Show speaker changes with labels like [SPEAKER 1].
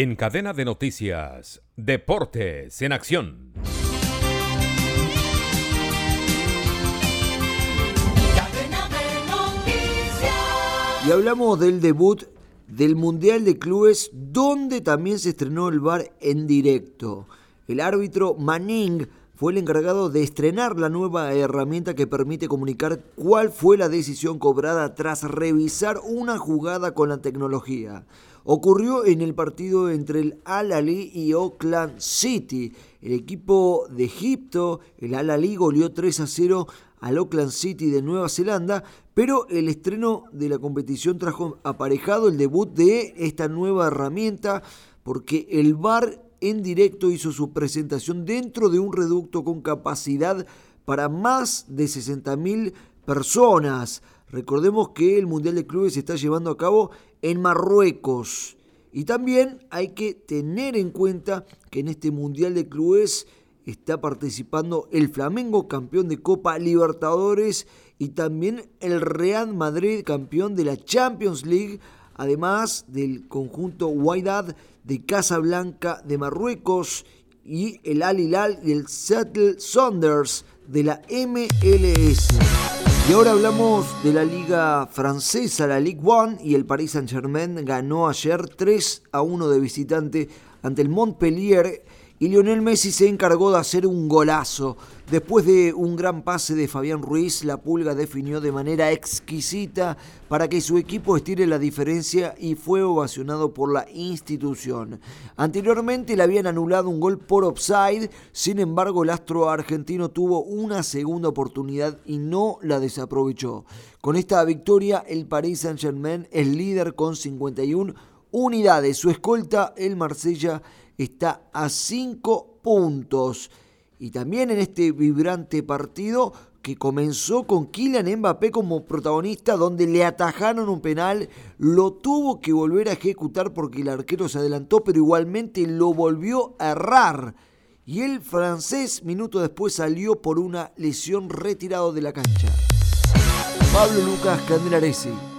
[SPEAKER 1] En cadena de noticias, Deportes en Acción.
[SPEAKER 2] Y hablamos del debut del Mundial de Clubes, donde también se estrenó el bar en directo. El árbitro Manning fue el encargado de estrenar la nueva herramienta que permite comunicar cuál fue la decisión cobrada tras revisar una jugada con la tecnología. Ocurrió en el partido entre el Al-Ali y Auckland City. El equipo de Egipto, el Al-Ali, goleó 3 a 0 al Auckland City de Nueva Zelanda, pero el estreno de la competición trajo aparejado el debut de esta nueva herramienta porque el VAR en directo hizo su presentación dentro de un reducto con capacidad para más de 60.000 personas. Recordemos que el Mundial de Clubes se está llevando a cabo en Marruecos. Y también hay que tener en cuenta que en este Mundial de Clubes está participando el Flamengo, campeón de Copa Libertadores, y también el Real Madrid, campeón de la Champions League, además del conjunto Wydad de Casablanca de Marruecos y el Al Hilal y el Seattle Saunders de la MLS. Y ahora hablamos de la liga francesa, la Ligue 1, y el Paris Saint-Germain ganó ayer 3 a 1 de visitante ante el Montpellier y Lionel Messi se encargó de hacer un golazo. Después de un gran pase de Fabián Ruiz, la Pulga definió de manera exquisita para que su equipo estire la diferencia y fue ovacionado por la institución. Anteriormente le habían anulado un gol por offside, sin embargo el astro argentino tuvo una segunda oportunidad y no la desaprovechó. Con esta victoria el Paris Saint-Germain es líder con 51 unidades. Su escolta, el Marsella, está a 5 puntos. Y también en este vibrante partido que comenzó con Kylian Mbappé como protagonista, donde le atajaron un penal, lo tuvo que volver a ejecutar porque el arquero se adelantó, pero igualmente lo volvió a errar. Y el francés, minutos después, salió por una lesión retirado de la cancha. Pablo Lucas Candelaresi